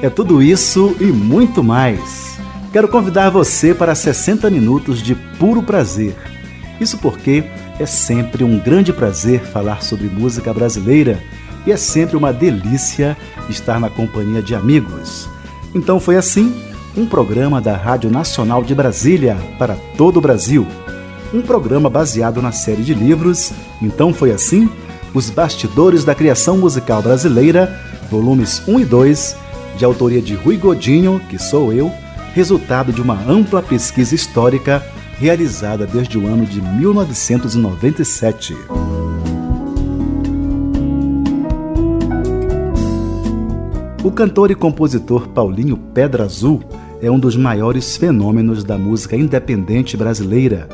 É tudo isso e muito mais. Quero convidar você para 60 minutos de puro prazer. Isso porque é sempre um grande prazer falar sobre música brasileira e é sempre uma delícia estar na companhia de amigos. Então foi assim um programa da Rádio Nacional de Brasília para todo o Brasil. Um programa baseado na série de livros Então foi assim, Os Bastidores da Criação Musical Brasileira, volumes 1 e 2, de autoria de Rui Godinho, que sou eu, resultado de uma ampla pesquisa histórica realizada desde o ano de 1997. O cantor e compositor Paulinho Pedra Azul é um dos maiores fenômenos da música independente brasileira.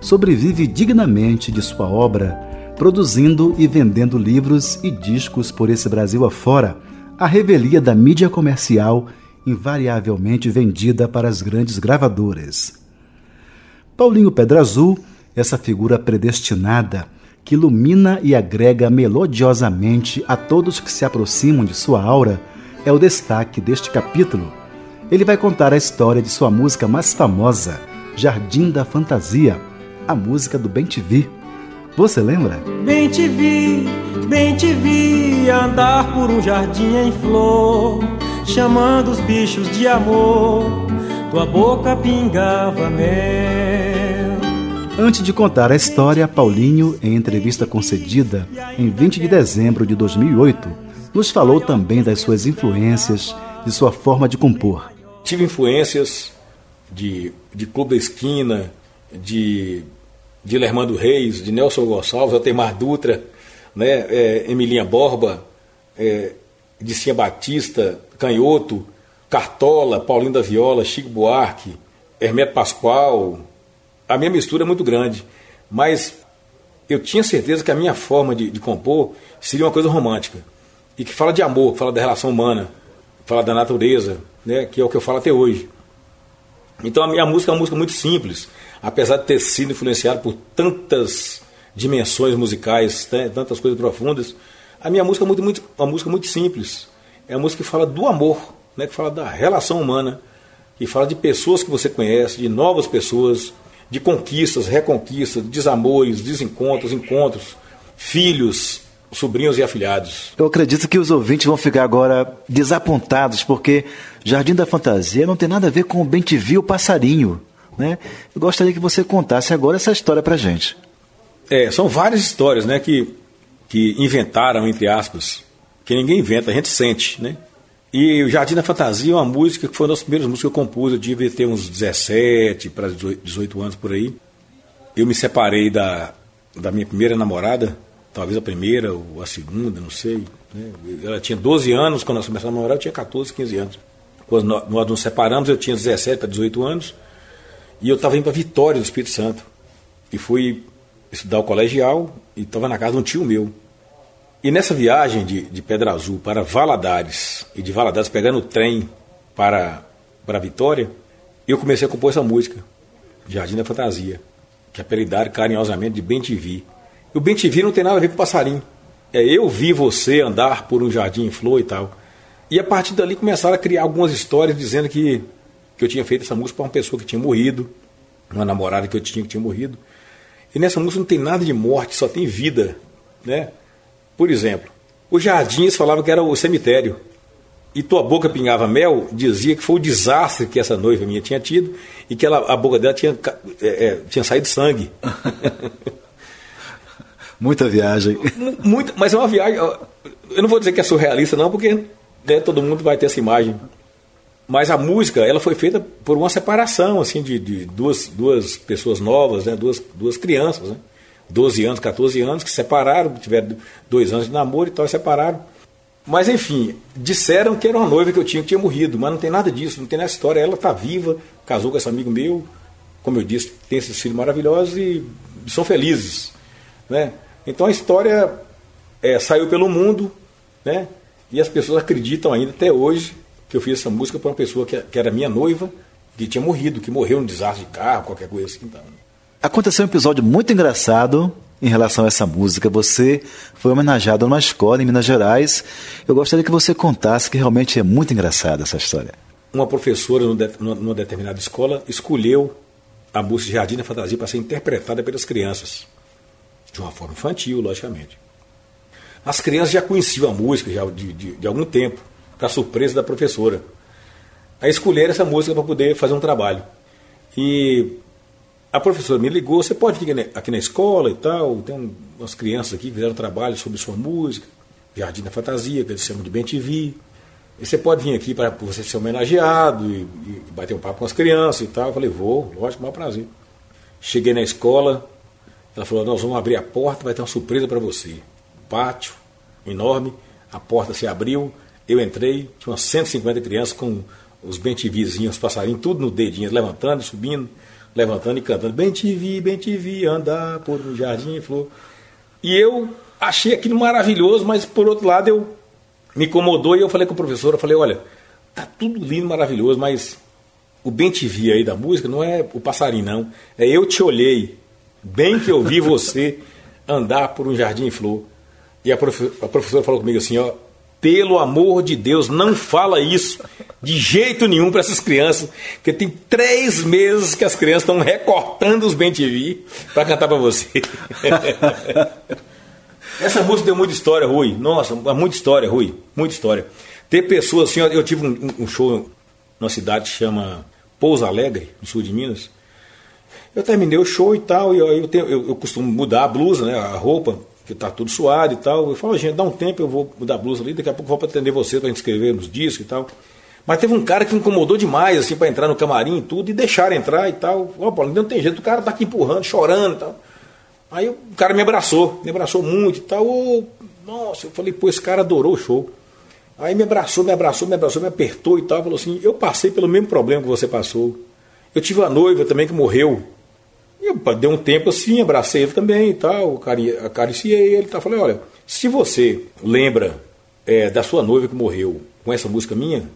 Sobrevive dignamente de sua obra, produzindo e vendendo livros e discos por esse Brasil afora, a revelia da mídia comercial invariavelmente vendida para as grandes gravadoras. Paulinho Pedra Azul, essa figura predestinada que ilumina e agrega melodiosamente a todos que se aproximam de sua aura, é o destaque deste capítulo. Ele vai contar a história de sua música mais famosa, Jardim da Fantasia, a música do Bem Te Vi. Você lembra? Bem te vi, bem te vi andar por um jardim em flor, chamando os bichos de amor. Tua boca pingava mel. Antes de contar a história, Paulinho, em entrevista concedida em 20 de dezembro de 2008, nos falou também das suas influências, de sua forma de compor. Tive influências de, de Clube da Esquina, de, de Lermando Reis, de Nelson Gonçalves, Altemar Dutra, né, é, Emilinha Borba, é, Dicinha Batista, Canhoto, Cartola, Paulinho da Viola, Chico Buarque, Hermeto Pascoal. A minha mistura é muito grande, mas eu tinha certeza que a minha forma de, de compor seria uma coisa romântica e que fala de amor, fala da relação humana, fala da natureza, né, que é o que eu falo até hoje. Então a minha música é uma música muito simples, apesar de ter sido influenciado por tantas dimensões musicais, né, tantas coisas profundas. A minha música é muito, muito, uma música muito simples. É uma música que fala do amor, né, que fala da relação humana, que fala de pessoas que você conhece, de novas pessoas, de conquistas, reconquistas, desamores, desencontros, encontros, filhos, sobrinhos e afilhados. Eu acredito que os ouvintes vão ficar agora desapontados, porque Jardim da Fantasia não tem nada a ver com o Bem Te Viu Passarinho. Né? Eu gostaria que você contasse agora essa história pra gente. É, são várias histórias né, que, que inventaram, entre aspas, que ninguém inventa, a gente sente. Né? E o Jardim da Fantasia é uma música que foi uma das primeiras músicas que eu compus, eu devia ter uns 17 para 18 anos por aí. Eu me separei da, da minha primeira namorada, talvez a primeira ou a segunda, não sei. Né? Ela tinha 12 anos, quando nós começamos a namorar, eu tinha 14, 15 anos. Quando nós nos separamos, eu tinha 17 para 18 anos, e eu estava indo para Vitória do Espírito Santo. E fui estudar o colegial, e estava na casa de um tio meu. E nessa viagem de, de Pedra Azul para Valadares, e de Valadares pegando o trem para, para Vitória, eu comecei a compor essa música, Jardim da Fantasia, que apelidaram carinhosamente de Bem Te Vi. O bem te vi não tem nada a ver com passarinho. É eu vi você andar por um jardim em flor e tal. E a partir dali começaram a criar algumas histórias dizendo que, que eu tinha feito essa música para uma pessoa que tinha morrido, uma namorada que eu tinha que tinha morrido. E nessa música não tem nada de morte, só tem vida. Né? Por exemplo, os jardins falavam que era o cemitério. E tua boca pingava mel, dizia que foi o desastre que essa noiva minha tinha tido e que ela, a boca dela tinha, é, é, tinha saído sangue. Muita viagem. Muito, mas é uma viagem. Eu não vou dizer que é surrealista, não, porque né, todo mundo vai ter essa imagem. Mas a música, ela foi feita por uma separação, assim, de, de duas, duas pessoas novas, né, duas, duas crianças, né? 12 anos, 14 anos, que separaram, tiveram dois anos de namoro e tal, separaram. Mas enfim, disseram que era uma noiva que eu tinha que tinha morrido, mas não tem nada disso, não tem nessa história. Ela está viva, casou com esse amigo meu, como eu disse, tem esses filhos maravilhosos e são felizes. Né? Então a história é, saiu pelo mundo, né? e as pessoas acreditam ainda até hoje que eu fiz essa música para uma pessoa que, que era minha noiva, que tinha morrido, que morreu num desastre de carro, qualquer coisa assim. Então. Aconteceu um episódio muito engraçado em relação a essa música. Você foi homenageado numa escola em Minas Gerais. Eu gostaria que você contasse que realmente é muito engraçada essa história. Uma professora numa determinada escola escolheu a música Jardim da Fantasia para ser interpretada pelas crianças. De uma forma infantil, logicamente. As crianças já conheciam a música já de, de, de algum tempo, para surpresa da professora. Aí escolheram essa música para poder fazer um trabalho. E a professora me ligou, você pode vir aqui na escola e tal, tem umas crianças aqui que fizeram trabalho sobre sua música, Jardim da Fantasia, que eles chamam de Bem TV. E você pode vir aqui para você ser homenageado e, e, bater um papo com as crianças e tal. Eu falei, vou, lógico, maior prazer. Cheguei na escola, ela falou, nós vamos abrir a porta, vai ter uma surpresa para você. Um pátio enorme, a porta se abriu, eu entrei, tinha umas 150 crianças com os bem os passarinhos, tudo no dedinho, levantando, subindo levantando e cantando. Bem te vi, bem te vi, andar por um jardim, flor. E eu achei aquilo maravilhoso, mas por outro lado eu me incomodou e eu falei com o professor, eu falei, olha, tá tudo lindo, maravilhoso, mas o bem te vi aí da música não é o passarinho, não. É eu te olhei, bem que eu vi você andar por um jardim em flor. E a, profe a professora falou comigo assim, ó, pelo amor de Deus, não fala isso de jeito nenhum para essas crianças, porque tem três meses que as crianças estão recortando os bem TV para cantar para você. Essa música deu muita história, Rui. Nossa, muita história, Rui. Muita história. Tem pessoas assim, eu tive um, um show numa cidade que chama Pouso Alegre, no sul de Minas. Eu terminei o show e tal, e eu, tenho, eu, eu costumo mudar a blusa, né, a roupa, que tá tudo suado e tal. Eu falo, gente, dá um tempo, eu vou mudar a blusa ali, daqui a pouco vou para atender você para gente escrever nos discos e tal. Mas teve um cara que incomodou demais, assim, para entrar no camarim e tudo, e deixaram entrar e tal. Ó, Paulo, não tem jeito, o cara tá aqui empurrando, chorando e tal. Aí o cara me abraçou, me abraçou muito e tal. Oh, nossa, eu falei, pô, esse cara adorou o show. Aí me abraçou, me abraçou, me abraçou, me apertou e tal. Falou assim: eu passei pelo mesmo problema que você passou. Eu tive uma noiva também que morreu eu dei um tempo assim, abracei ele também e tal, acariciei ele e tal. Falei, olha, se você lembra é, da sua noiva que morreu com essa música minha,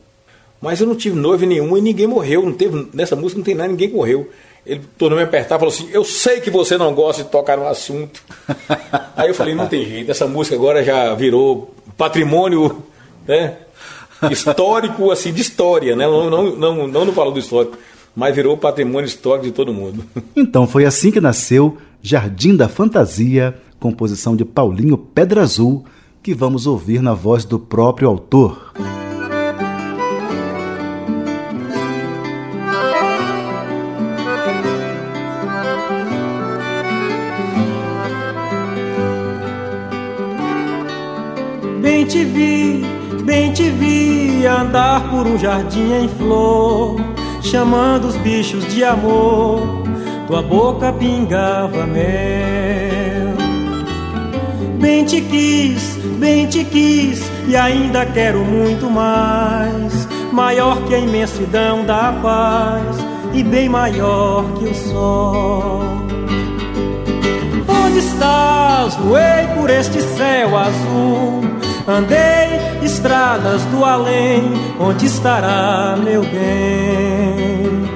mas eu não tive noiva nenhuma e ninguém morreu, não teve, nessa música não tem nada, ninguém morreu. Ele tornou me apertar e falou assim: Eu sei que você não gosta de tocar no assunto. Aí eu falei: Não tem jeito, essa música agora já virou patrimônio né, histórico, assim, de história, né? Não, não, não, não no valor do histórico mas virou patrimônio histórico de todo mundo. Então foi assim que nasceu Jardim da Fantasia, composição de Paulinho Pedra Azul, que vamos ouvir na voz do próprio autor. Bem te vi, bem te vi andar por um jardim em flor chamando os bichos de amor, tua boca pingava mel. Bem te quis, bem te quis, e ainda quero muito mais, maior que a imensidão da paz, e bem maior que o sol. Onde estás? Voei por este céu azul Andei estradas do além, onde estará meu bem?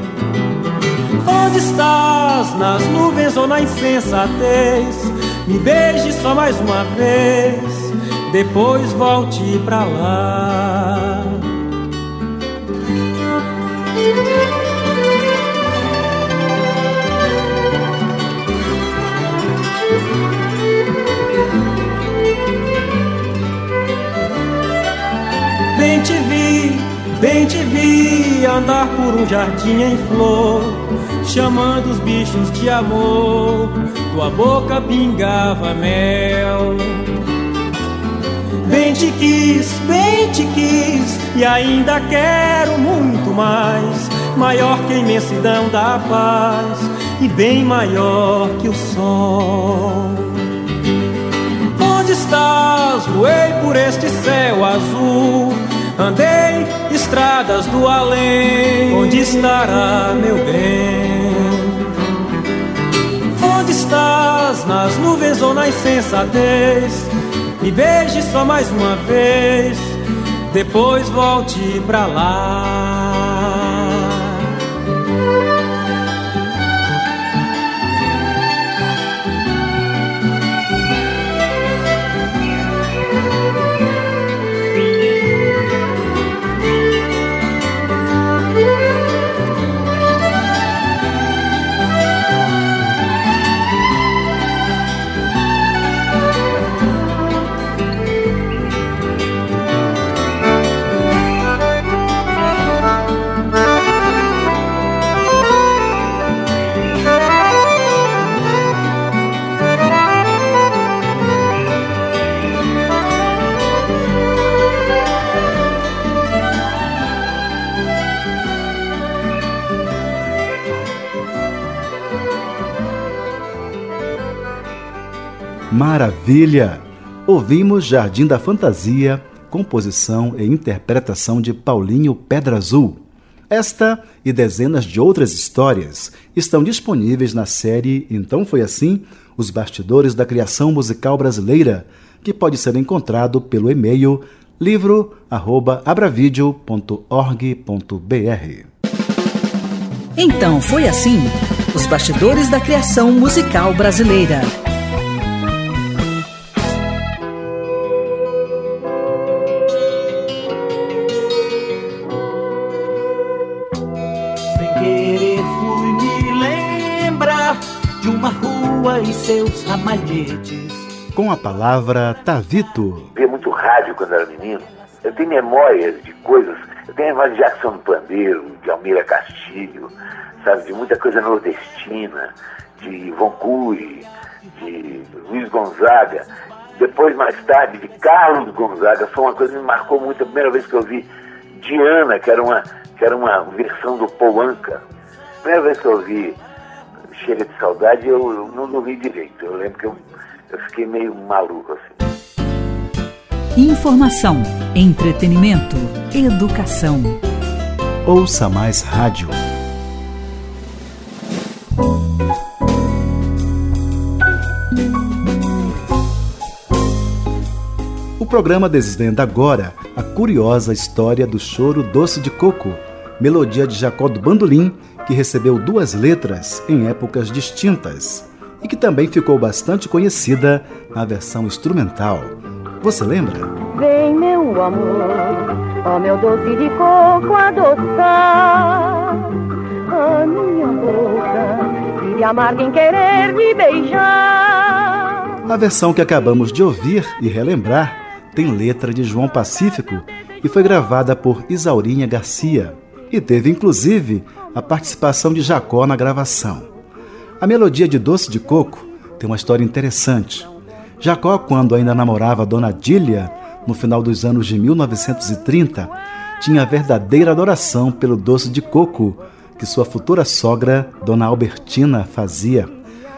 Onde estás? Nas nuvens ou na insensatez? Me beije só mais uma vez, depois volte pra lá. Bem te vi andar por um jardim em flor, chamando os bichos de amor. Tua boca pingava mel. Bem te quis, bem te quis, e ainda quero muito mais. Maior que a imensidão da paz, e bem maior que o sol. Onde estás? voei por este céu azul. Andei estradas do além, onde estará meu bem? Onde estás, nas nuvens ou na insensatez? Me beije só mais uma vez, depois volte pra lá. Maravilha! Ouvimos Jardim da Fantasia, composição e interpretação de Paulinho Pedra Azul. Esta e dezenas de outras histórias estão disponíveis na série Então Foi Assim Os Bastidores da Criação Musical Brasileira, que pode ser encontrado pelo e-mail livro@abravideo.org.br. Então foi assim: Os Bastidores da Criação Musical Brasileira. Seus ramalhetes. Com a palavra Tavito. Eu via muito rádio quando era menino. Eu tenho memórias de coisas. Eu tenho memória de Jackson do Pandeiro, de Almira Castilho, sabe, de muita coisa nordestina, de Von Cury, de Luiz Gonzaga. Depois, mais tarde, de Carlos Gonzaga. Foi uma coisa que me marcou muito. A primeira vez que eu vi Diana, que era uma, que era uma versão do Pouanca. A primeira vez que eu vi chega de saudade, eu, eu não dormi direito. Eu lembro que eu, eu fiquei meio maluco assim. Informação, entretenimento, educação. Ouça mais rádio. O programa desvenda agora a curiosa história do choro doce de coco, melodia de Jacó do Bandolim que recebeu duas letras em épocas distintas e que também ficou bastante conhecida na versão instrumental. Você lembra? Vem, meu amor, ó meu doce de coco adoçar a minha boca, de amarga em querer me beijar. A versão que acabamos de ouvir e relembrar tem letra de João Pacífico e foi gravada por Isaurinha Garcia e teve inclusive a participação de Jacó na gravação. A melodia de Doce de Coco tem uma história interessante. Jacó, quando ainda namorava Dona Dília, no final dos anos de 1930, tinha verdadeira adoração pelo doce de coco que sua futura sogra, Dona Albertina, fazia.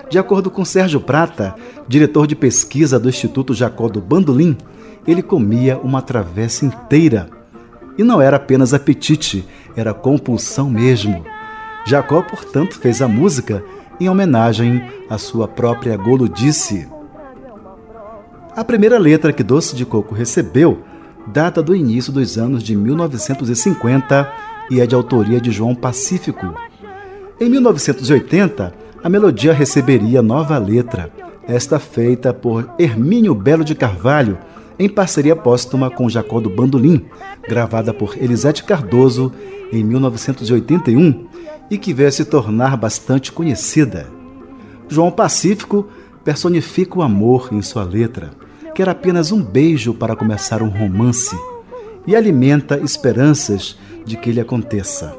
De acordo com Sérgio Prata, diretor de pesquisa do Instituto Jacó do Bandolim, ele comia uma travessa inteira. E não era apenas apetite, era compulsão mesmo. Jacó, portanto, fez a música em homenagem à sua própria goludice. A primeira letra que Doce de Coco recebeu data do início dos anos de 1950 e é de autoria de João Pacífico. Em 1980, a melodia receberia nova letra, esta feita por Hermínio Belo de Carvalho, em parceria póstuma com Jacó do Bandolim, gravada por Elisete Cardoso em 1981 e que veio a se tornar bastante conhecida. João Pacífico personifica o amor em sua letra, que era apenas um beijo para começar um romance, e alimenta esperanças de que ele aconteça.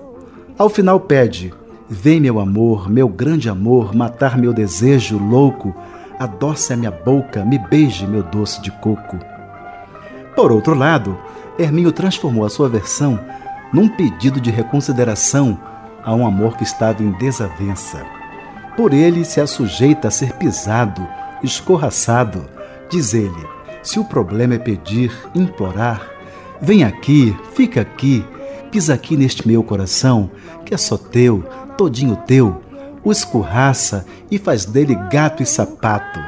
Ao final pede: Vem, meu amor, meu grande amor, matar meu desejo louco, adoce a minha boca, me beije, meu doce de coco. Por outro lado, Herminho transformou a sua versão num pedido de reconsideração a um amor que estava em desavença. Por ele se assujeita a ser pisado, escorraçado, diz ele: Se o problema é pedir, implorar, vem aqui, fica aqui, pisa aqui neste meu coração, que é só teu, todinho teu, o escorraça e faz dele gato e sapato.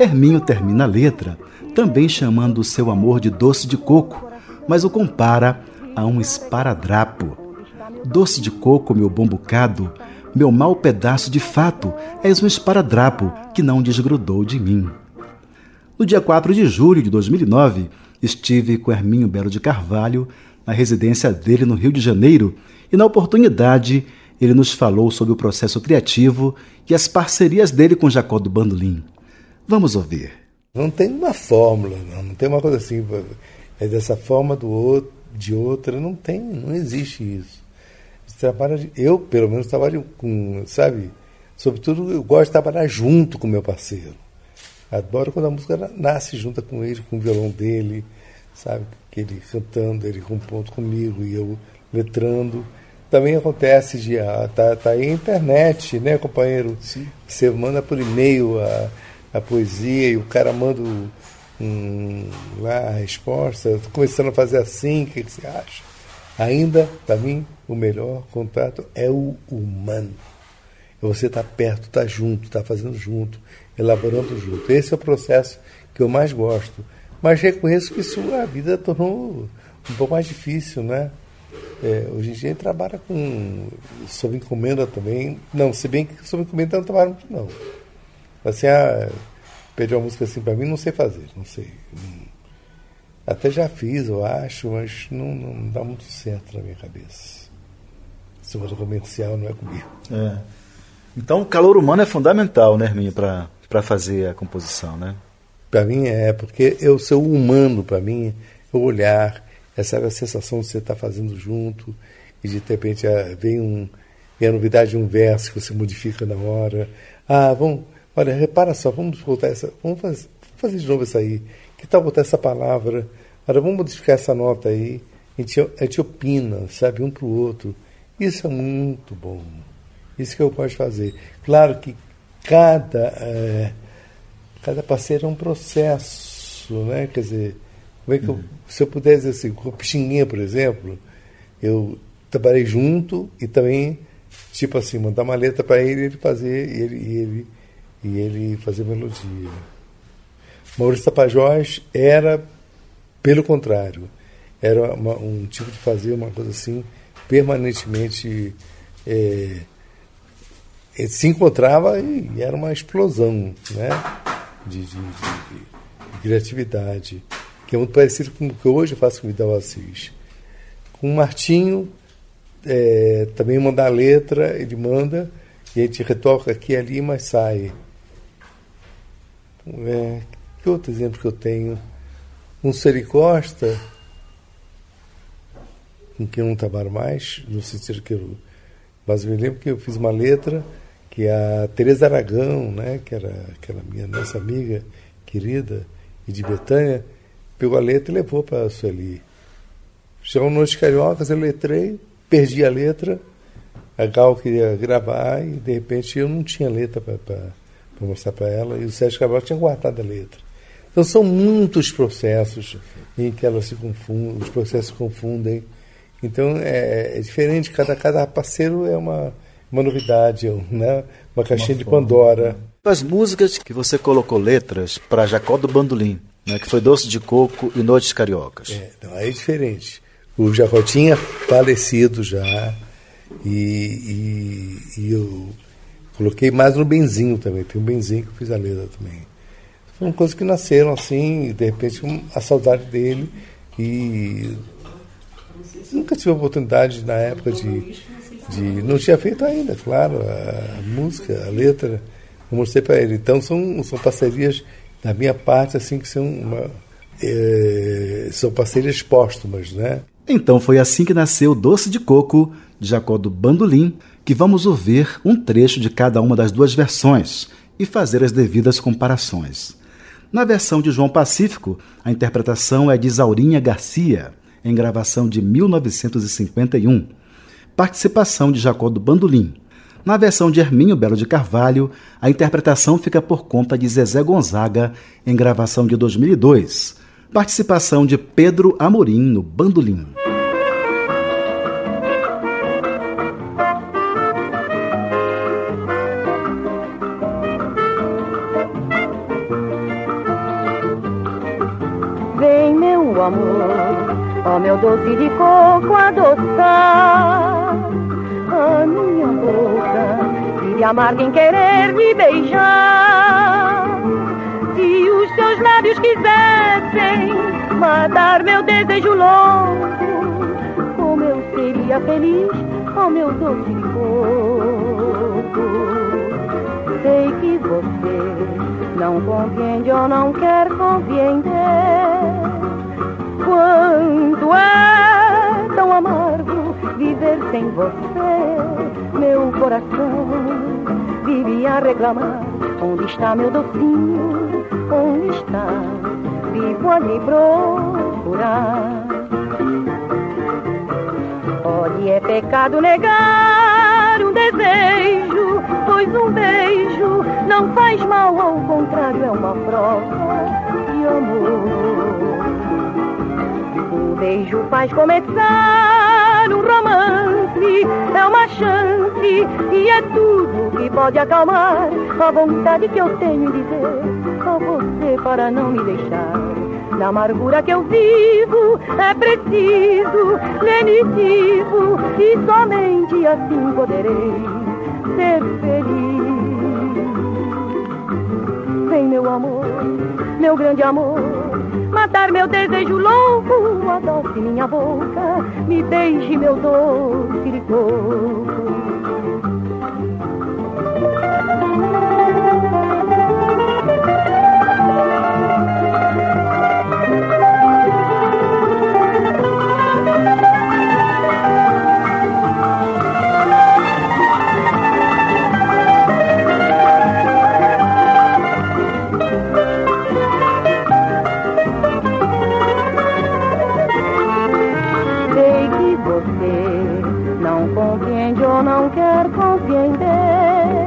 Herminho termina a letra, também chamando o seu amor de doce de coco, mas o compara a um esparadrapo. Doce de coco, meu bom bocado, meu mau pedaço de fato, és um esparadrapo que não desgrudou de mim. No dia 4 de julho de 2009, estive com Herminho Belo de Carvalho na residência dele no Rio de Janeiro e, na oportunidade, ele nos falou sobre o processo criativo e as parcerias dele com Jacó do Bandolim. Vamos ouvir. Não tem uma fórmula, não, não tem uma coisa assim, é dessa forma do outro, de outra, não tem, não existe isso. Trabalha, eu, pelo menos, trabalho com, sabe, sobretudo eu gosto de trabalhar junto com meu parceiro. Adoro quando a música nasce junto com ele, com o violão dele, sabe? Que ele cantando, ele compondo comigo e eu letrando. Também acontece de ah, tá, tá aí a internet, né, companheiro? Sim. Você manda por e-mail a, a poesia e o cara manda lá a resposta. Estou começando a fazer assim, o que, você acha? Ainda, para mim, o melhor contato é o humano. É você estar tá perto, estar tá junto, estar tá fazendo junto, elaborando junto. Esse é o processo que eu mais gosto. Mas reconheço que isso a vida tornou um pouco mais difícil, né? É, hoje em dia gente trabalha com sob encomenda também. Não, se bem que sob encomenda não trabalho muito não. Assim, ah, pedir uma música assim para mim, não sei fazer, não sei. Até já fiz, eu acho, mas não, não dá muito certo na minha cabeça. Se for comercial, não é comigo. É. Então o calor humano é fundamental, né, Herminho, para fazer a composição, né? Para mim é, porque eu sou humano, para mim, é o olhar, essa é a sensação de você estar tá fazendo junto e de repente ah, vem, um, vem a novidade de um verso que você modifica na hora. Ah, vamos, olha, repara só, vamos voltar essa, vamos fazer, vamos fazer de novo isso aí. Que tal botar essa palavra? Olha, vamos modificar essa nota aí. A gente, a gente opina, sabe, um para o outro. Isso é muito bom. Isso que eu posso fazer. Claro que cada é, cada parceiro é um processo, né? Quer dizer, como é que eu, se eu puder dizer assim, com o Pixinguinha, por exemplo, eu trabalhei junto e também, tipo assim, mandar uma letra para ele ele fazer, e ele, e ele, e ele fazer melodia. Maurício Tapajós era, pelo contrário, era uma, um tipo de fazer uma coisa assim, permanentemente. É, se encontrava e era uma explosão, né? de, de, de, de criatividade, que é muito parecido com o que hoje eu faço com o Vidal Assis. Com o Martinho, é, também mandar a letra, ele manda, e a gente retoca aqui e ali, mas sai. É, que outro exemplo que eu tenho? Um Seri Costa, com quem eu não trabalho mais, no sentido que eu. Mas me lembro que eu fiz uma letra que a Teresa Aragão, né, que era aquela minha nossa amiga querida e de Betânia, pegou a letra e levou para a Sueli. Chegou Noite Cariocas, eu letrei, perdi a letra, a Gal queria gravar e de repente eu não tinha letra para mostrar para ela e o Sérgio Cabral tinha guardado a letra. Então são muitos processos em que elas se confundem, os processos se confundem. Então é, é diferente, cada, cada parceiro é uma uma novidade, né? uma caixinha uma de Pandora. As músicas que você colocou letras para Jacó do Bandolim, né? que foi Doce de Coco e Noites Cariocas. É, não, é diferente. O Jacó tinha falecido já e, e, e eu coloquei mais no Benzinho também. Tem um Benzinho que eu fiz a letra também. Foram coisas que nasceram assim, de repente a saudade dele e nunca tive a oportunidade na época de de não tinha feito ainda, claro, a música, a letra, eu mostrei para ele. Então são, são parcerias da minha parte assim que são uma, é, são parcerias póstumas, né? Então foi assim que nasceu Doce de Coco de Jacó do Bandolim, que vamos ouvir um trecho de cada uma das duas versões e fazer as devidas comparações. Na versão de João Pacífico, a interpretação é de Zaurinha Garcia, em gravação de 1951 participação de Jacó do Bandolim. Na versão de Herminho Belo de Carvalho, a interpretação fica por conta de Zezé Gonzaga, em gravação de 2002. Participação de Pedro Amorim no bandolim. Meu doce de coco adoçar a minha boca, de amarga em querer me beijar. Se os teus lábios quisessem matar meu desejo louco, como eu seria feliz, ó meu doce de coco. Sei que você não compreende ou não quer compreender quanto é tão amargo viver sem você. Meu coração vive a reclamar: onde está meu docinho? Onde está? Vivo a lhe procurar. Olhe, é pecado negar um desejo, pois um beijo não faz mal, ao contrário, é uma prova de amor. Beijo faz começar um romance, é uma chance e é tudo que pode acalmar a vontade que eu tenho de dizer a você para não me deixar. Na amargura que eu vivo é preciso lenitivo e somente assim poderei ser feliz. Vem meu amor, meu grande amor, matar meu desejo louco, adoce minha boca, me beije meu doce coco. Não quer compreender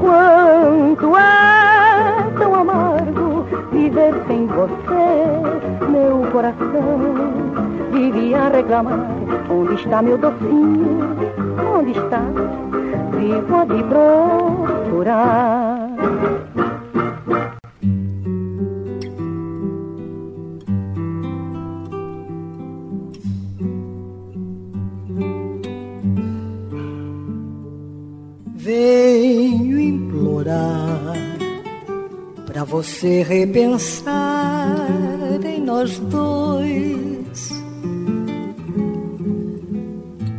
quanto é tão amargo viver sem você. Meu coração devia reclamar: onde está meu docinho? Onde está? Vivo a te procurar. Venho implorar para você repensar em nós dois.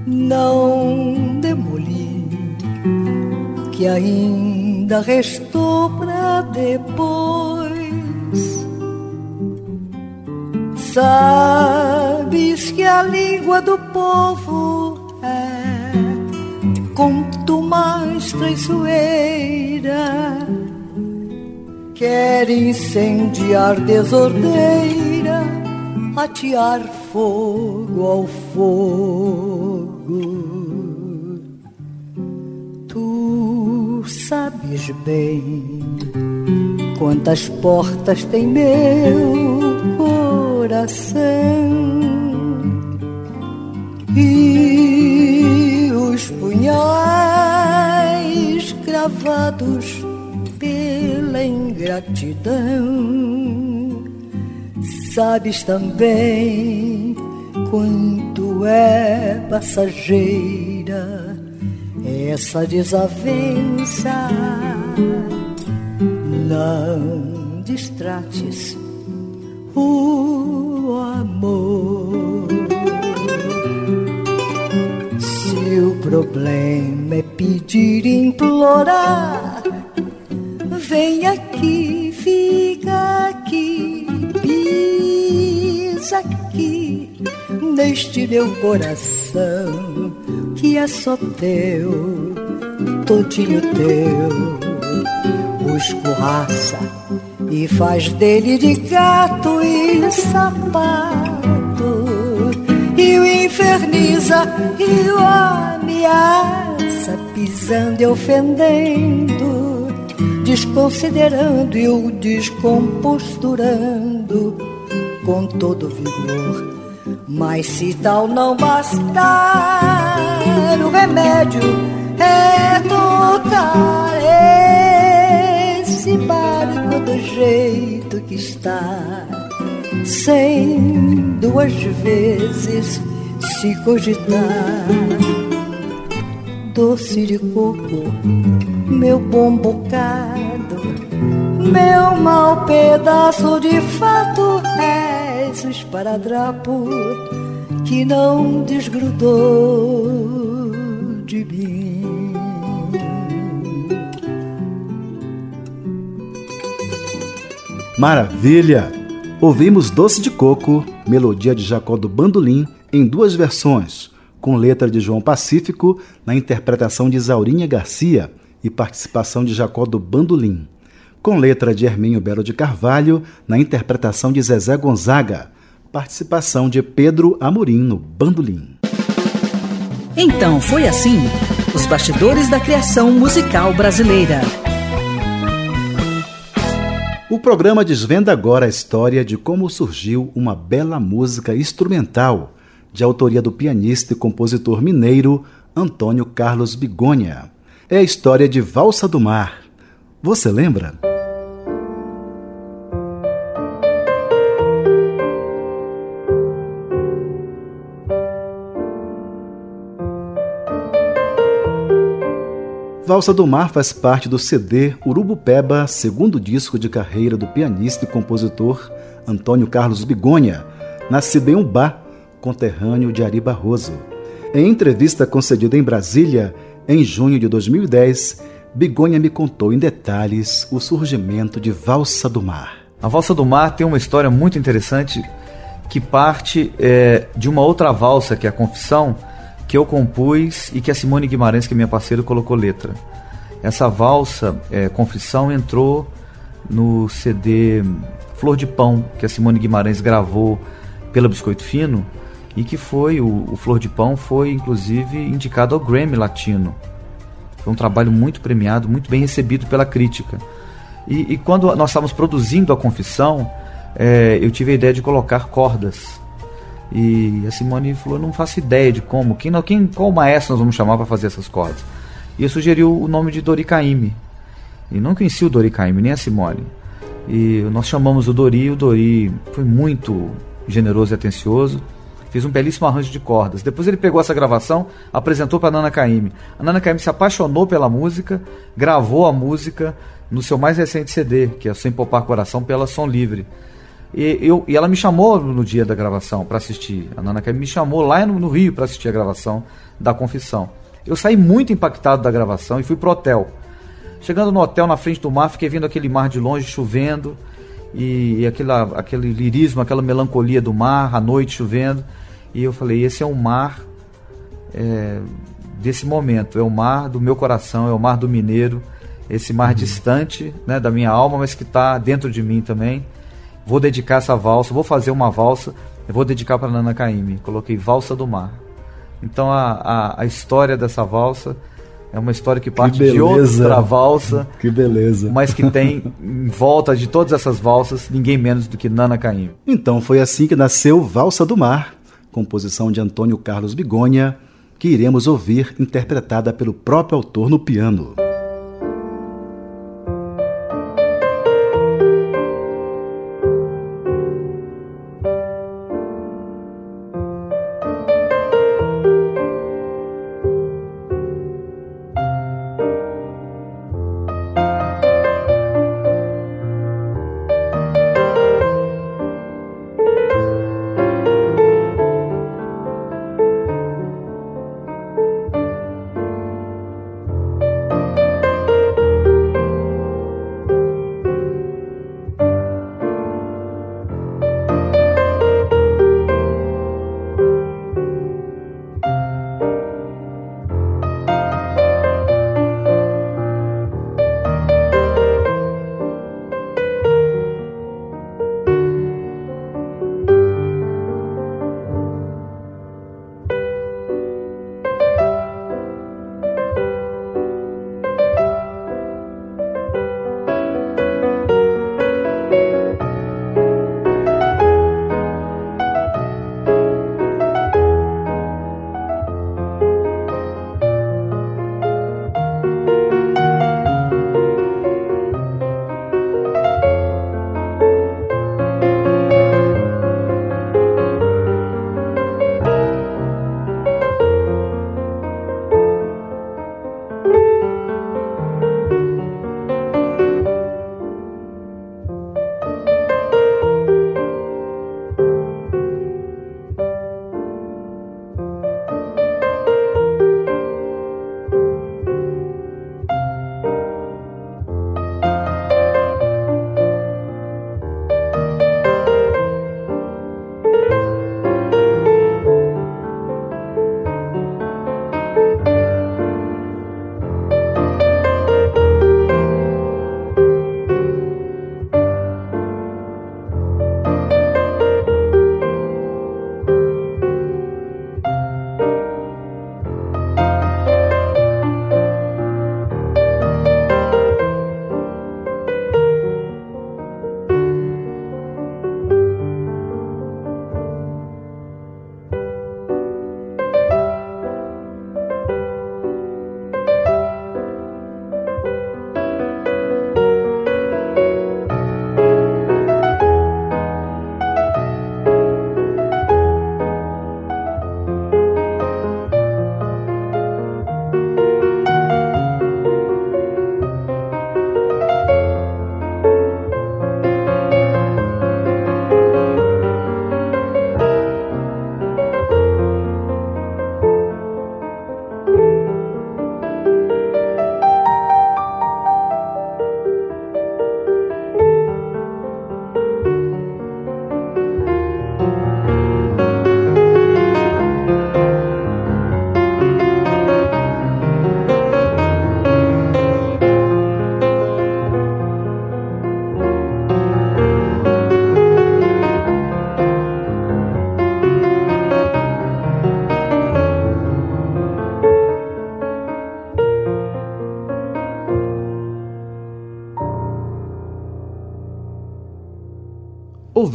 Não demolir que ainda restou para depois. Sabes que a língua do povo traiçoeira quer incendiar desordeira, atear fogo ao fogo. Tu sabes bem quantas portas tem meu coração e os punhais gravados pela ingratidão. Sabes também quanto é passageira essa desavença. Não distrates o amor. Problema é pedir implorar, vem aqui, fica aqui, pisa aqui, neste meu coração, que é só teu, todinho teu. Escorraça e faz dele de gato e sapato, o inferniza e o ameaça pisando e ofendendo, desconsiderando e o descomposturando com todo vigor. Mas se tal não bastar, o remédio é tocar esse barco do jeito que está, sem duas vezes se cogitar. Doce de coco, meu bom bocado, meu mau pedaço de fato és o esparadrapo que não desgrudou de mim. Maravilha! Ouvimos Doce de Coco, melodia de Jacó do Bandolim, em duas versões, com letra de João Pacífico, na interpretação de Zaurinha Garcia e participação de Jacó do Bandolim, com letra de Hermínio Belo de Carvalho, na interpretação de Zezé Gonzaga, participação de Pedro Amorim no Bandolim. Então foi assim: os bastidores da criação musical brasileira. O programa desvenda agora a história de como surgiu uma bela música instrumental de autoria do pianista e compositor mineiro Antônio Carlos Bigonha. É a história de Valsa do Mar. Você lembra? Valsa do Mar faz parte do CD Urubupeba, segundo disco de carreira do pianista e compositor Antônio Carlos Bigonha, nascido em Umbá, conterrâneo de Ari Barroso. Em entrevista concedida em Brasília, em junho de 2010, Bigonha me contou em detalhes o surgimento de Valsa do Mar. A Valsa do Mar tem uma história muito interessante que parte é, de uma outra valsa, que é a Confissão, que eu compus e que a Simone Guimarães, que é minha parceira, colocou letra. Essa valsa, é, Confissão, entrou no CD Flor de Pão, que a Simone Guimarães gravou pela Biscoito Fino e que foi, o, o Flor de Pão foi inclusive indicado ao Grammy Latino. Foi um trabalho muito premiado, muito bem recebido pela crítica. E, e quando nós estávamos produzindo a Confissão, é, eu tive a ideia de colocar cordas e a Simone falou: não faço ideia de como, quem, quem, qual maestro nós vamos chamar para fazer essas cordas. E eu sugeri o nome de Dori Caymmi. E não conheci o Dori Caymmi, nem a Simone. E nós chamamos o Dori, e o Dori foi muito generoso e atencioso. Fez um belíssimo arranjo de cordas. Depois ele pegou essa gravação, apresentou para Nana Caymmi. A Nana Caymmi se apaixonou pela música, gravou a música no seu mais recente CD, que é Sem Poupar Coração, pela Som Livre. E, eu, e ela me chamou no dia da gravação para assistir. A Nana Caymmi me chamou lá no, no Rio para assistir a gravação da Confissão. Eu saí muito impactado da gravação e fui pro hotel. Chegando no hotel, na frente do mar, fiquei vendo aquele mar de longe chovendo e, e aquela, aquele lirismo, aquela melancolia do mar, à noite chovendo. E eu falei: esse é o mar é, desse momento, é o mar do meu coração, é o mar do mineiro, esse mar uhum. distante né, da minha alma, mas que está dentro de mim também vou dedicar essa valsa, vou fazer uma valsa, vou dedicar para Nana Caymmi. Coloquei Valsa do Mar. Então a, a, a, história dessa valsa é uma história que parte que de outra valsa. Que beleza. Mas que tem em volta de todas essas valsas ninguém menos do que Nana Caymmi. Então foi assim que nasceu Valsa do Mar, composição de Antônio Carlos Bigonha, que iremos ouvir interpretada pelo próprio autor no piano.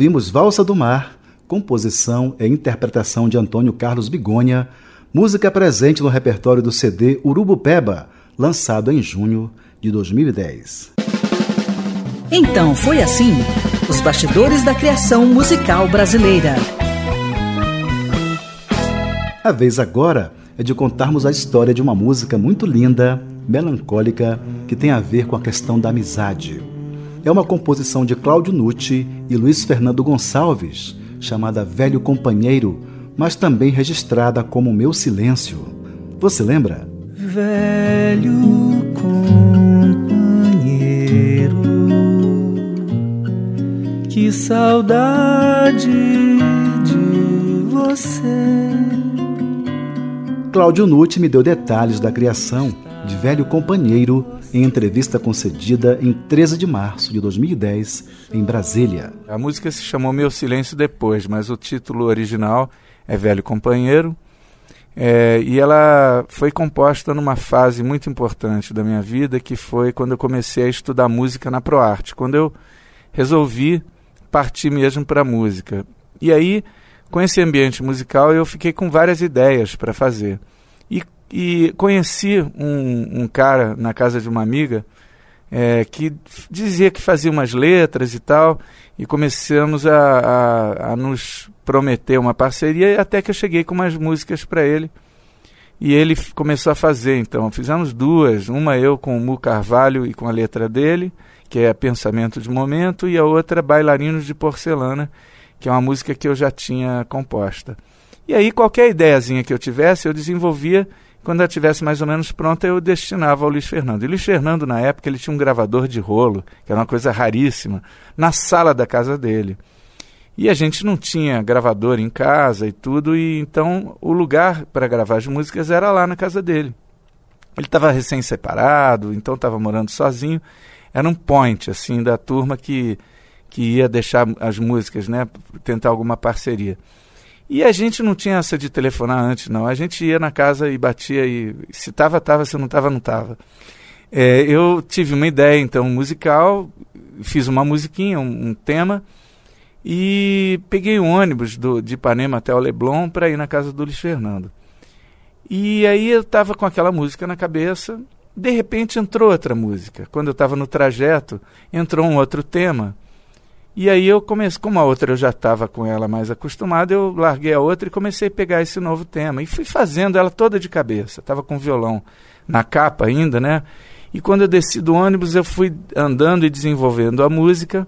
Ouvimos Valsa do Mar, composição e interpretação de Antônio Carlos Bigonha, música presente no repertório do CD Urubu Peba, lançado em junho de 2010. Então foi assim: os bastidores da criação musical brasileira. A vez agora é de contarmos a história de uma música muito linda, melancólica, que tem a ver com a questão da amizade. É uma composição de Cláudio Nucci e Luiz Fernando Gonçalves, chamada Velho Companheiro, mas também registrada como Meu Silêncio. Você lembra? Velho companheiro, que saudade de você. Cláudio Nucci me deu detalhes da criação de Velho Companheiro em entrevista concedida em 13 de março de 2010 em Brasília. A música se chamou Meu Silêncio Depois, mas o título original é Velho Companheiro. É, e ela foi composta numa fase muito importante da minha vida, que foi quando eu comecei a estudar música na ProArte, quando eu resolvi partir mesmo para a música. E aí, com esse ambiente musical, eu fiquei com várias ideias para fazer. E, e conheci um, um, cara na casa de uma amiga é, que dizia que fazia umas letras e tal, e começamos a, a, a nos prometer uma parceria, até que eu cheguei com umas músicas para ele. E ele começou a fazer, então. Fizemos duas, uma eu com o Mu Carvalho e com a letra dele, que é Pensamento de Momento, e a outra Bailarinos de Porcelana, que é uma música que eu já tinha composta. E aí, qualquer ideiazinha que eu tivesse, eu desenvolvia. Quando ela estivesse mais ou menos pronta, eu destinava ao Luiz Fernando. E Luiz Fernando, na época, ele tinha um gravador de rolo, que era uma coisa raríssima, na sala da casa dele. E a gente não tinha gravador em casa e tudo, e então o lugar para gravar as músicas era lá na casa dele. Ele estava recém-separado, então estava morando sozinho. Era um point, assim, da turma que, que ia deixar as músicas, né? Tentar alguma parceria. E a gente não tinha essa de telefonar antes, não. A gente ia na casa e batia e se estava, estava, se não estava, não estava. É, eu tive uma ideia, então, musical, fiz uma musiquinha, um, um tema, e peguei um ônibus do, de Ipanema até o Leblon para ir na casa do Luiz Fernando. E aí eu estava com aquela música na cabeça, de repente entrou outra música. Quando eu estava no trajeto, entrou um outro tema. E aí eu comecei, como a outra eu já estava com ela mais acostumado, eu larguei a outra e comecei a pegar esse novo tema. E fui fazendo ela toda de cabeça. Estava com violão na capa ainda, né? E quando eu desci do ônibus, eu fui andando e desenvolvendo a música.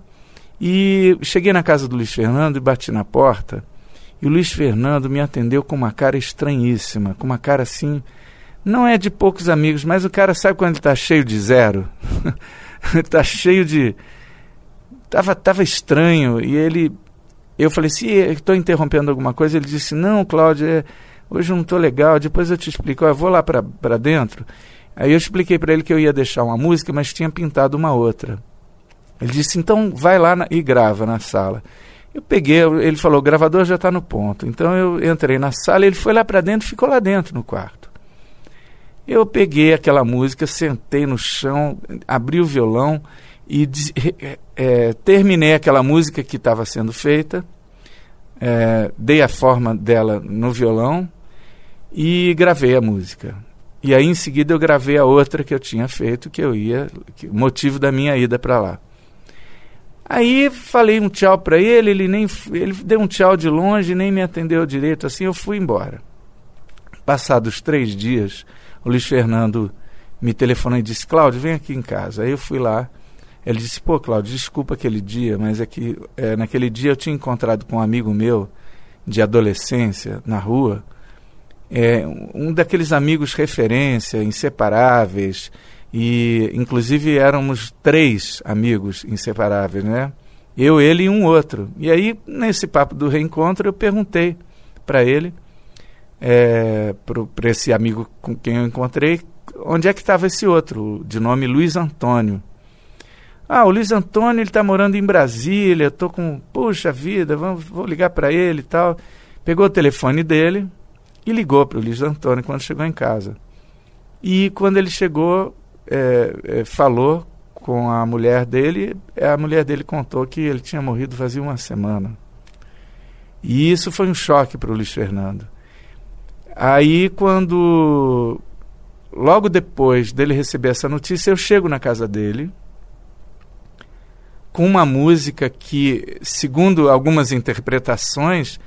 E cheguei na casa do Luiz Fernando e bati na porta. E o Luiz Fernando me atendeu com uma cara estranhíssima, com uma cara assim. Não é de poucos amigos, mas o cara sabe quando ele está cheio de zero? está cheio de Tava, tava estranho e ele. Eu falei, se estou interrompendo alguma coisa, ele disse, não, Cláudio, é, hoje não estou legal, depois eu te explico, eu vou lá para dentro. Aí eu expliquei para ele que eu ia deixar uma música, mas tinha pintado uma outra. Ele disse, então vai lá na, e grava na sala. Eu peguei, ele falou, o gravador já está no ponto. Então eu entrei na sala, ele foi lá para dentro, ficou lá dentro no quarto. Eu peguei aquela música, sentei no chão, abri o violão e é, terminei aquela música que estava sendo feita, é, dei a forma dela no violão e gravei a música. E aí em seguida eu gravei a outra que eu tinha feito, que eu ia, que, motivo da minha ida para lá. Aí falei um tchau para ele, ele nem ele deu um tchau de longe, nem me atendeu direito, assim eu fui embora. Passados três dias, o Luiz Fernando me telefonou e disse: Cláudio, vem aqui em casa. Aí eu fui lá ele disse: Pô, Cláudio, desculpa aquele dia, mas é que é, naquele dia eu tinha encontrado com um amigo meu de adolescência na rua, é, um daqueles amigos referência, inseparáveis, e inclusive éramos três amigos inseparáveis, né? Eu, ele e um outro. E aí, nesse papo do reencontro, eu perguntei para ele, é, para esse amigo com quem eu encontrei, onde é que estava esse outro, de nome Luiz Antônio. Ah, o Luiz Antônio ele está morando em Brasília, estou com, puxa vida, vamos, vou ligar para ele e tal. Pegou o telefone dele e ligou para o Luiz Antônio quando chegou em casa. E quando ele chegou, é, é, falou com a mulher dele, a mulher dele contou que ele tinha morrido fazia uma semana. E isso foi um choque para o Luiz Fernando. Aí, quando. Logo depois dele receber essa notícia, eu chego na casa dele com uma música que, segundo algumas interpretações,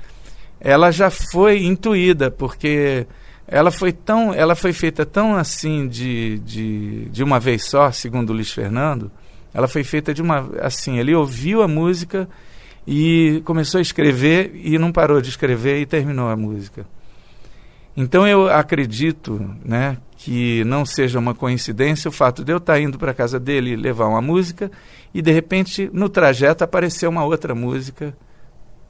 ela já foi intuída, porque ela foi tão, ela foi feita tão assim de, de, de uma vez só, segundo Luiz Fernando. Ela foi feita de uma assim, ele ouviu a música e começou a escrever e não parou de escrever e terminou a música. Então eu acredito, né, que não seja uma coincidência o fato de eu estar indo para a casa dele levar uma música e de repente no trajeto apareceu uma outra música,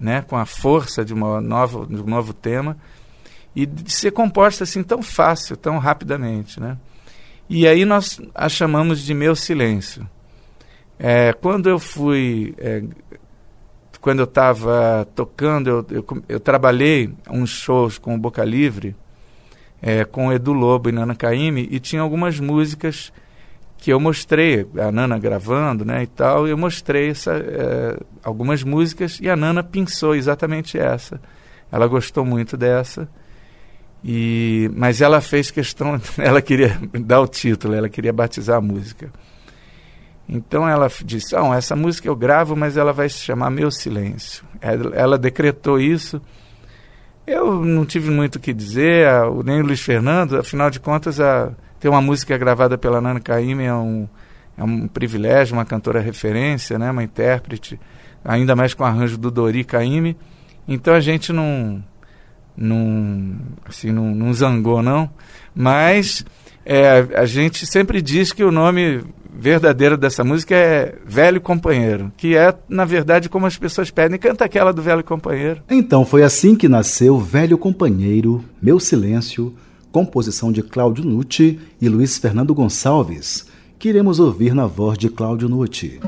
né, com a força de uma nova de um novo tema e de ser composta assim tão fácil, tão rapidamente, né? E aí nós a chamamos de meu silêncio. É, quando eu fui, é, quando eu estava tocando, eu, eu, eu, trabalhei uns shows com o Boca Livre, é, com Edu Lobo e Nana Caymmi, e tinha algumas músicas que eu mostrei, a Nana gravando, né, e tal, eu mostrei essa, é, algumas músicas e a Nana pensou exatamente essa. Ela gostou muito dessa e, mas ela fez questão, ela queria dar o título, ela queria batizar a música. Então ela disse: oh, essa música eu gravo, mas ela vai se chamar Meu Silêncio. Ela, ela decretou isso. Eu não tive muito o que dizer, nem o Luiz Fernando, afinal de contas, a, ter uma música gravada pela Nana Caymmi é um, é um privilégio, uma cantora referência, né, uma intérprete, ainda mais com o arranjo do Dori Caymmi. Então a gente não não, assim, não, não zangou, não. Mas é, a gente sempre diz que o nome verdadeiro dessa música é Velho Companheiro, que é, na verdade, como as pessoas pedem, canta aquela do Velho Companheiro. Então foi assim que nasceu Velho Companheiro, Meu Silêncio, composição de Cláudio Nucci e Luiz Fernando Gonçalves, que iremos ouvir na voz de Cláudio Nucci.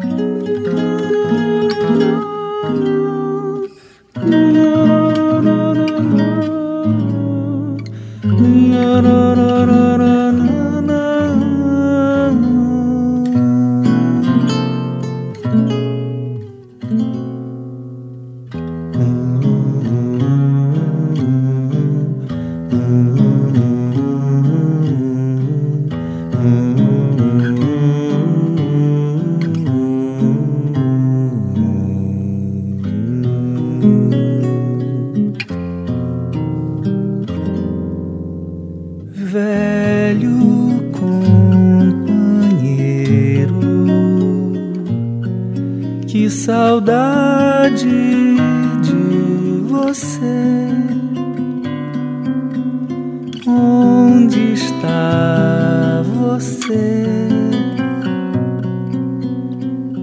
saudade de você. Onde está você?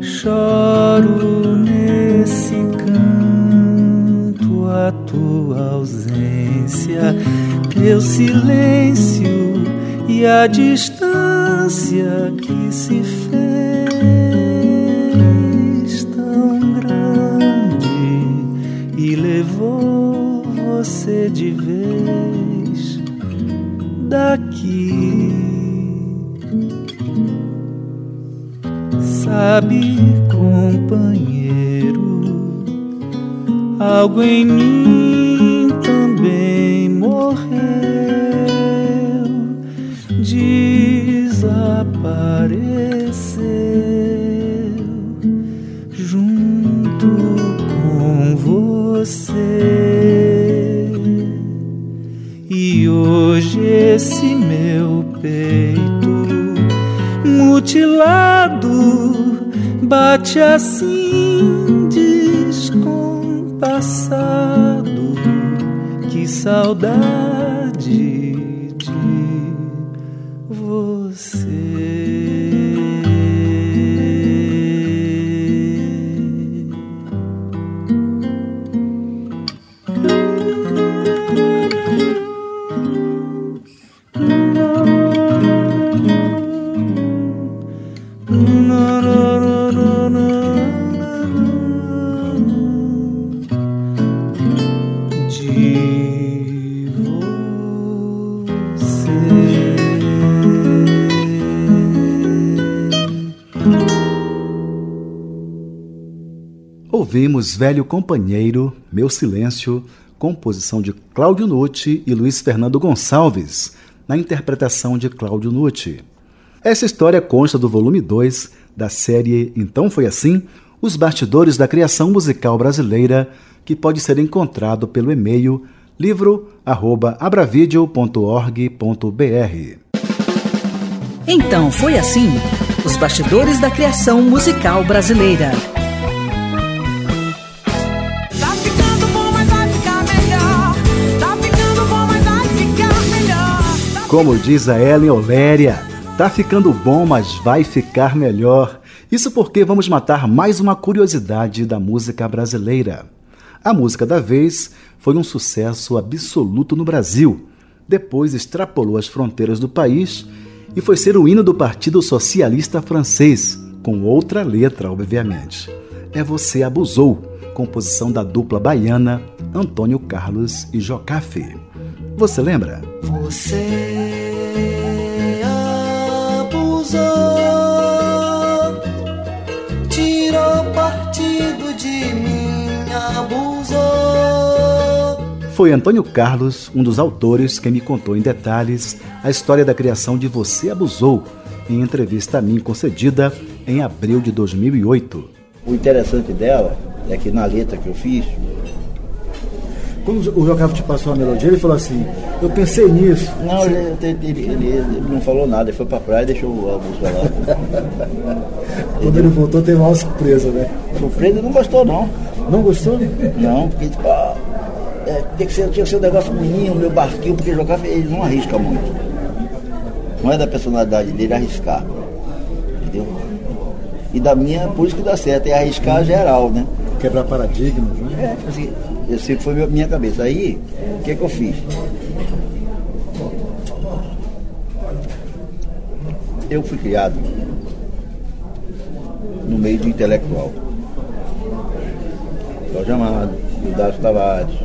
Choro nesse canto a tua ausência, teu silêncio e a distância que se daqui. Sabe, companheiro, algo em mim também morreu, desapareceu junto com você. Bate assim descompassado. Que saudade ouvimos Velho Companheiro, Meu Silêncio, composição de Cláudio Nucci e Luiz Fernando Gonçalves, na interpretação de Cláudio Nucci. Essa história consta do volume 2 da série Então Foi Assim, Os Bastidores da Criação Musical Brasileira, que pode ser encontrado pelo e-mail livro@abravideo.org.br. Então foi assim, os bastidores da criação musical brasileira. Como diz a Ellen Oléria, tá ficando bom, mas vai ficar melhor. Isso porque vamos matar mais uma curiosidade da música brasileira. A música da vez foi um sucesso absoluto no Brasil. Depois extrapolou as fronteiras do país e foi ser o hino do Partido Socialista Francês, com outra letra, obviamente. É Você Abusou, composição da dupla baiana Antônio Carlos e Jocafe. Você lembra? Você abusou, tirou partido de mim, abusou. Foi Antônio Carlos, um dos autores, que me contou em detalhes a história da criação de Você Abusou, em entrevista a mim concedida em abril de 2008. O interessante dela é que na letra que eu fiz, Quando o Jocavo te passou a melodia, ele falou assim: Eu pensei nisso. não, ele, ele- ele- ele não falou nada, ele foi pra praia e deixou a música lá. Quando ele voltou, teve uma surpresa, né? Surpresa, não gostou não. Não gostou? Não, porque tipo, ah, é, tem que ser, tinha que ser um negócio menino, meu barquinho, porque jogar ele não arrisca muito. Não é da personalidade dele arriscar. Entendeu? E da minha, por isso que dá certo, é arriscar geral, né? Quebrar paradigmas, né? É, assim, eu sei que foi minha- minha cabeça. Aí, o que que eu fiz? Eu fui criado no meio de intelectual. Jorge Amado, Gildardo Tavares,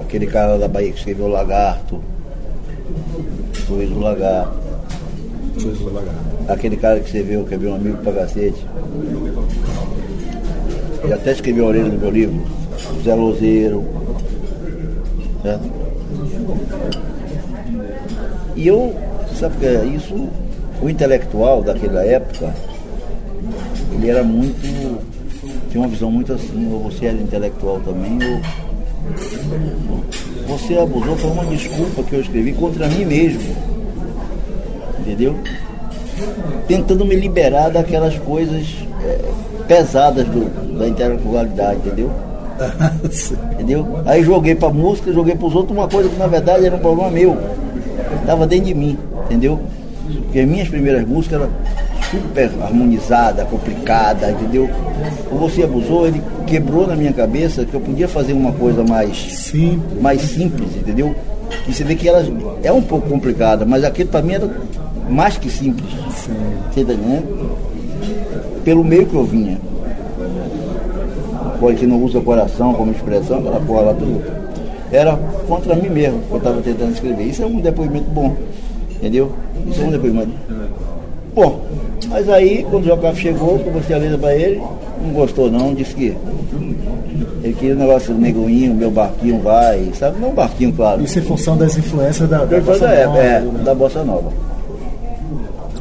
aquele cara da Bahia que escreveu Lagarto, Luiz do Lagarto, Luiz do Lagarto. aquele cara que escreveu, que é meu amigo pra cacete. Ele até escreveu a orelha do meu livro, Zé Lozeiro. Certo? E eu, sabe que é isso? O intelectual daquela época, ele era muito. tinha uma visão muito assim, ou você era intelectual também, ou. Você abusou, foi uma desculpa que eu escrevi contra mim mesmo. Entendeu? Tentando me liberar daquelas coisas pesadas do- da intelectualidade, entendeu? Entendeu? Aí joguei pra música, joguei pros outros uma coisa que na verdade era um problema meu. Tava dentro de mim, entendeu? Porque as minhas primeiras músicas eram super harmonizada, complicada, entendeu? O Você Abusou, ele quebrou na minha cabeça que eu podia fazer uma coisa mais simples, mais simples entendeu? E você vê que ela é um pouco complicada, mas aquilo pra mim era mais que simples. Você tá entendendo? Pelo meio que eu vinha. Pode que não usa coração como expressão, aquela porra lá tudo. Era contra mim mesmo que eu estava tentando escrever. Isso é um depoimento bom. Entendeu? Isso é um depoimento. Bom, mas aí quando o Jocaf chegou, eu mostrei a letra para ele, não gostou não, disse que ele queria um negócio do negoinho, meu barquinho vai, sabe? Não um barquinho, claro. Isso em função das influências da, da Bossa da época, Nova, é, né? da Bossa Nova.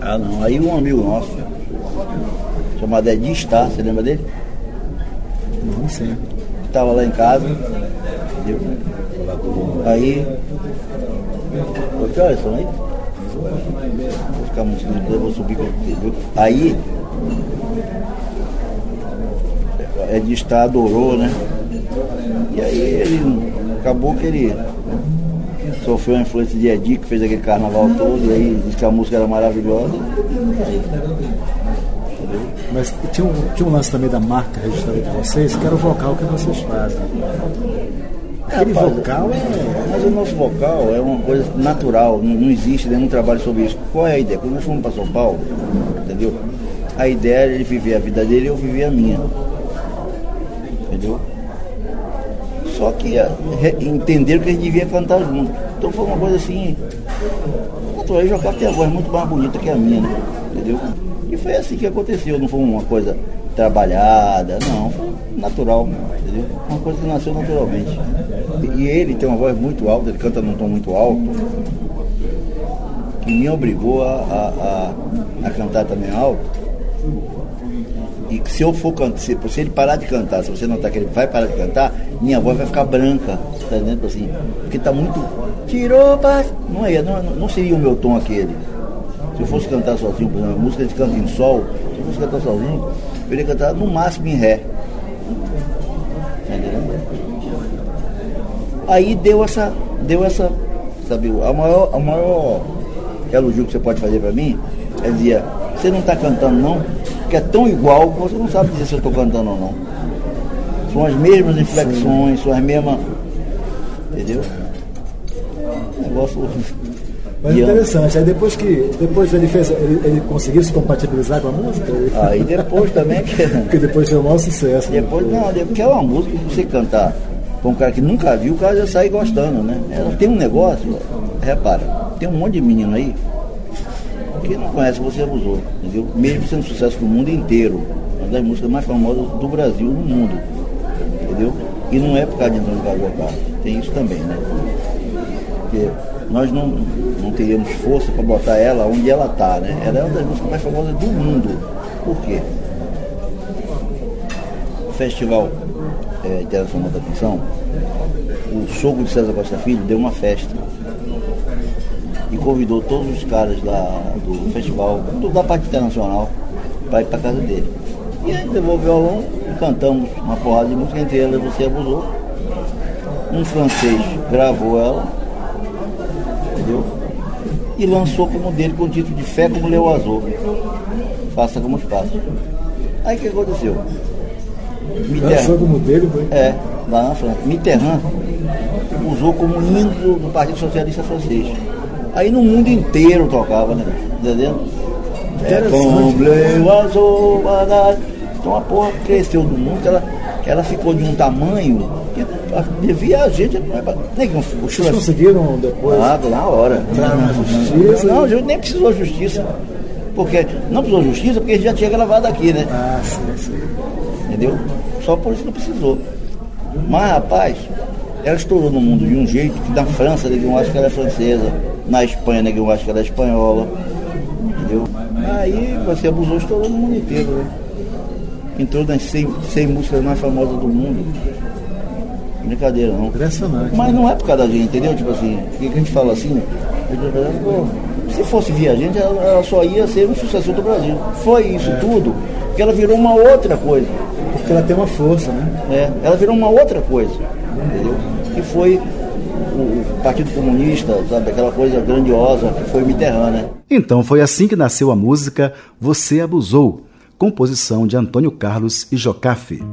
Ah não, aí um amigo nosso, chamado Edi Star, você lembra dele? Não sei. Estava lá em casa, entendeu? Aí. Que horas são aí? Vou ficar muito eu vou subir. entendeu? Aí. Edi Star adorou, né? E aí ele. Acabou que ele sofreu a influência de Edi, que fez aquele carnaval todo, e aí disse que a música era maravilhosa. Mas tinha um, tinha um lance também da marca registrada de vocês, que era o vocal que vocês fazem. Aquele Rapaz, vocal é. Mas o nosso vocal é uma coisa natural, não, não existe nenhum trabalho sobre isso. Qual é a ideia? Quando nós fomos para São Paulo, entendeu? A ideia era ele viver a vida dele e eu viver a minha. Entendeu? Só que eh, entenderam que a gente devia cantar junto. Então foi uma coisa assim. Natural, Jocá tem a voz muito mais bonita que a minha, né? Entendeu? E foi assim que aconteceu, não foi uma coisa trabalhada, não, foi natural, entendeu? Uma coisa que nasceu naturalmente. E ele tem uma voz muito alta, ele canta num tom muito alto, que me obrigou a, a, a, a cantar também alto. E que se eu for cantar, se, se ele parar de cantar, se você notar que ele vai parar de cantar, minha voz vai ficar branca, tá entendendo? Assim, porque tá muito. Tirou. Não, é, não, não seria o meu tom aquele. Se eu fosse cantar sozinho, por exemplo, a música de canta em sol, se eu fosse cantar sozinho, eu iria cantar no máximo em ré. Entendendo? Aí deu essa, deu essa, sabe, a maior, a maior elogio que você pode fazer pra mim é dizer, você não tá cantando não, porque é tão igual que você não sabe dizer se eu tô cantando ou não. São as mesmas inflexões, são as mesmas. Entendeu? Negócio. Mas E eu- interessante, aí depois que depois ele fez, ele, ele conseguiu se compatibilizar com a música? Ele- Aí depois também que. Porque depois foi o maior sucesso. né? Depois não, porque é uma música que você cantar pra um cara que nunca viu, o cara já sai gostando, né? Ela tem um negócio, repara, tem um monte de menino aí que não conhece Você Abusou, entendeu? Mesmo sendo sucesso no mundo inteiro. Uma das músicas mais famosas do Brasil, no mundo. Entendeu? E não é por causa de Antônio Carlos. Tem isso também, né? Porque nós não, não teríamos força para botar ela onde ela está, né? Ela é uma das músicas mais famosas do mundo. Por quê? O Festival eh, Internacional da Canção, o sogro de César Costa Filho deu uma festa e convidou todos os caras da, do festival, da parte internacional, para ir para casa dele. E aí levou o violão e cantamos uma porrada de música entre elas, você abusou. Um francês gravou ela, E lançou como dele com o título de Fé como Leu Azul. Faça como os passos. Aí o que aconteceu? Lançou como dele, foi? É, lá na França. Mitterrand usou como hino do, do Partido Socialista Francês. Aí no mundo inteiro tocava, né? Entendeu? É. Comble azul. Então a porra cresceu do mundo, ela, ela ficou de um tamanho que devia a gente. Nem que o Vocês conseguiram depois? Ah, na hora. Na justiça? Não, a gente nem precisou justiça. Porque, não precisou justiça porque a gente já tinha gravado aqui, né? Ah, sim, sim. Entendeu? Só por isso não precisou. Mas, rapaz, ela estourou no mundo de um jeito que na França ninguém acha que ela é francesa, na Espanha ninguém acha que ela é espanhola. Entendeu? Aí você abusou, estourou no mundo inteiro, né? Entrou nas 100, 100 músicas mais famosas do mundo. Brincadeira, não. Impressionante. Mas não é por causa da gente, entendeu? Tipo assim, o que a gente fala assim, pô, se fosse via gente, ela, só ia ser um sucesso do Brasil. Foi isso tudo, porque ela virou uma outra coisa. Porque ela tem uma força, né? É, ela virou uma outra coisa, entendeu? Que foi o, o Partido Comunista, sabe, aquela coisa grandiosa que foi Mitterrand, né? Então foi assim que nasceu a música Você Abusou, composição de Antônio Carlos e Jocafe.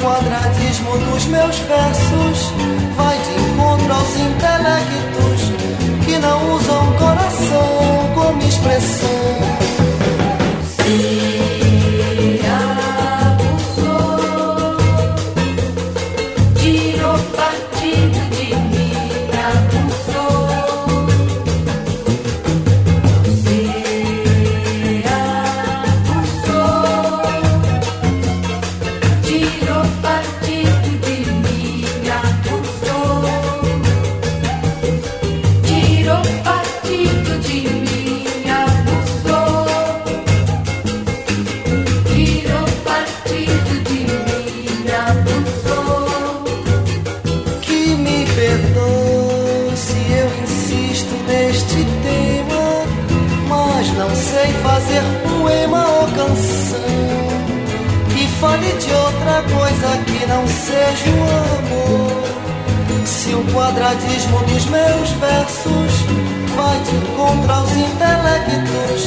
Quadradismo dos meus versos vai de encontro aos intelectos que não usam coração como expressão. Não seja o amor. Se o quadradismo dos meus versos vai de encontro aos intelectos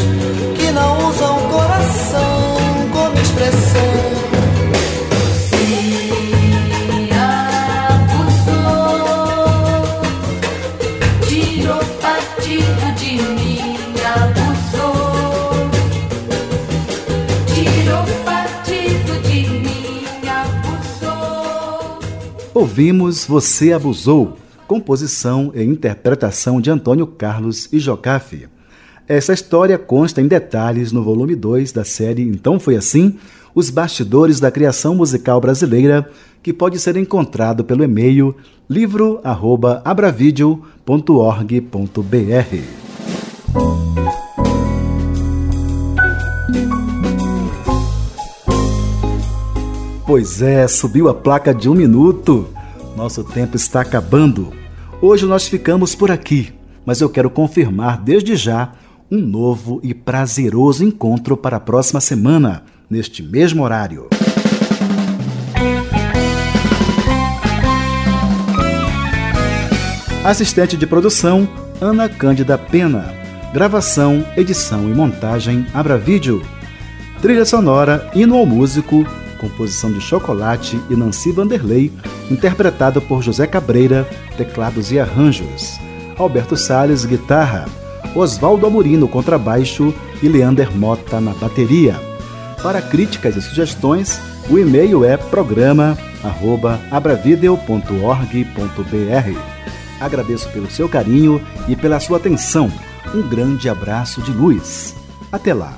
que não usam coração como expressão. Ouvimos Você Abusou, composição e interpretação de Antônio Carlos e Jocafe. Essa história consta em detalhes no volume 2 da série Então Foi Assim, os bastidores da criação musical brasileira, que pode ser encontrado pelo e-mail livro@abravideo.org.br. Pois é, subiu a placa de um minuto. Nosso tempo está acabando. Hoje nós ficamos por aqui, mas eu quero confirmar desde já um novo e prazeroso encontro para a próxima semana, neste mesmo horário. Assistente de produção, Ana Cândida Pena. Gravação, edição e montagem, Abra Vídeo. Trilha sonora, hino músico, composição de Chocolate e Nancy Vanderlei, interpretado por José Cabreira, teclados e arranjos. Alberto Salles, guitarra. Oswaldo Amorino, contrabaixo e Leander Mota na bateria. Para críticas e sugestões, o e-mail é programa@abravideo.org.br. Agradeço pelo seu carinho e pela sua atenção. Um grande abraço de luz. Até lá.